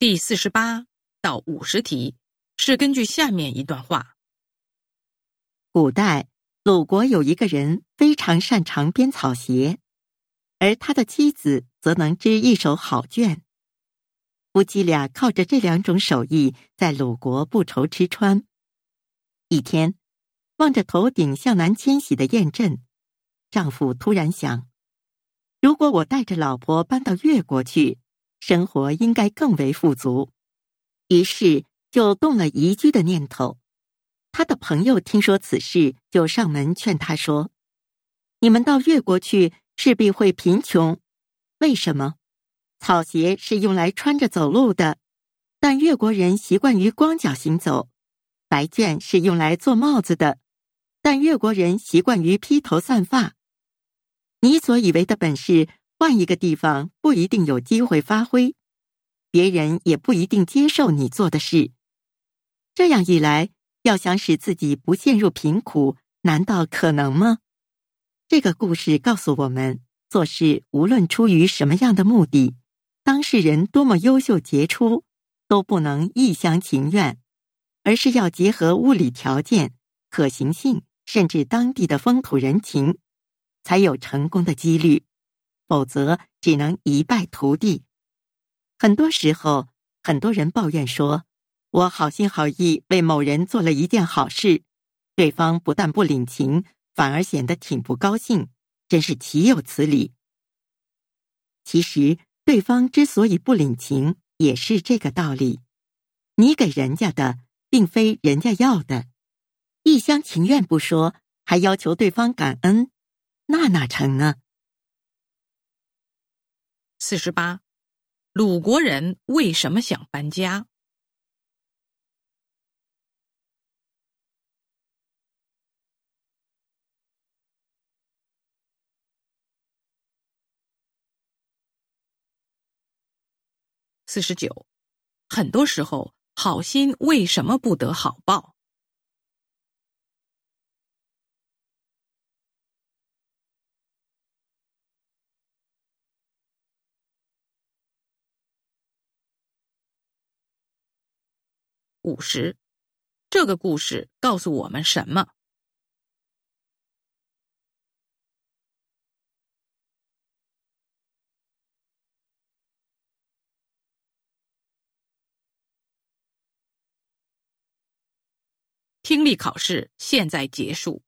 第四十八到五十题是根据下面一段话：古代鲁国有一个人非常擅长编草鞋，而他的妻子则能织一手好绢。夫妻俩靠着这两种手艺，在鲁国不愁吃穿。一天，望着头顶向南迁徙的雁阵，丈夫突然想：如果我带着老婆搬到越国去。生活应该更为富足，于是就动了移居的念头。他的朋友听说此事，就上门劝他说：“你们到越国去，势必会贫穷。为什么？草鞋是用来穿着走路的，但越国人习惯于光脚行走；白绢是用来做帽子的，但越国人习惯于披头散发。你所以为的本事。”换一个地方不一定有机会发挥，别人也不一定接受你做的事。这样一来，要想使自己不陷入贫苦，难道可能吗？这个故事告诉我们，做事无论出于什么样的目的，当事人多么优秀杰出，都不能一厢情愿，而是要结合物理条件、可行性，甚至当地的风土人情，才有成功的几率。否则只能一败涂地。很多时候，很多人抱怨说：“我好心好意为某人做了一件好事，对方不但不领情，反而显得挺不高兴，真是岂有此理。”其实，对方之所以不领情，也是这个道理。你给人家的，并非人家要的，一厢情愿不说，还要求对方感恩，那哪成呢？四十八，鲁国人为什么想搬家？四十九，很多时候好心为什么不得好报？五十，这个故事告诉我们什么？听力考试现在结束。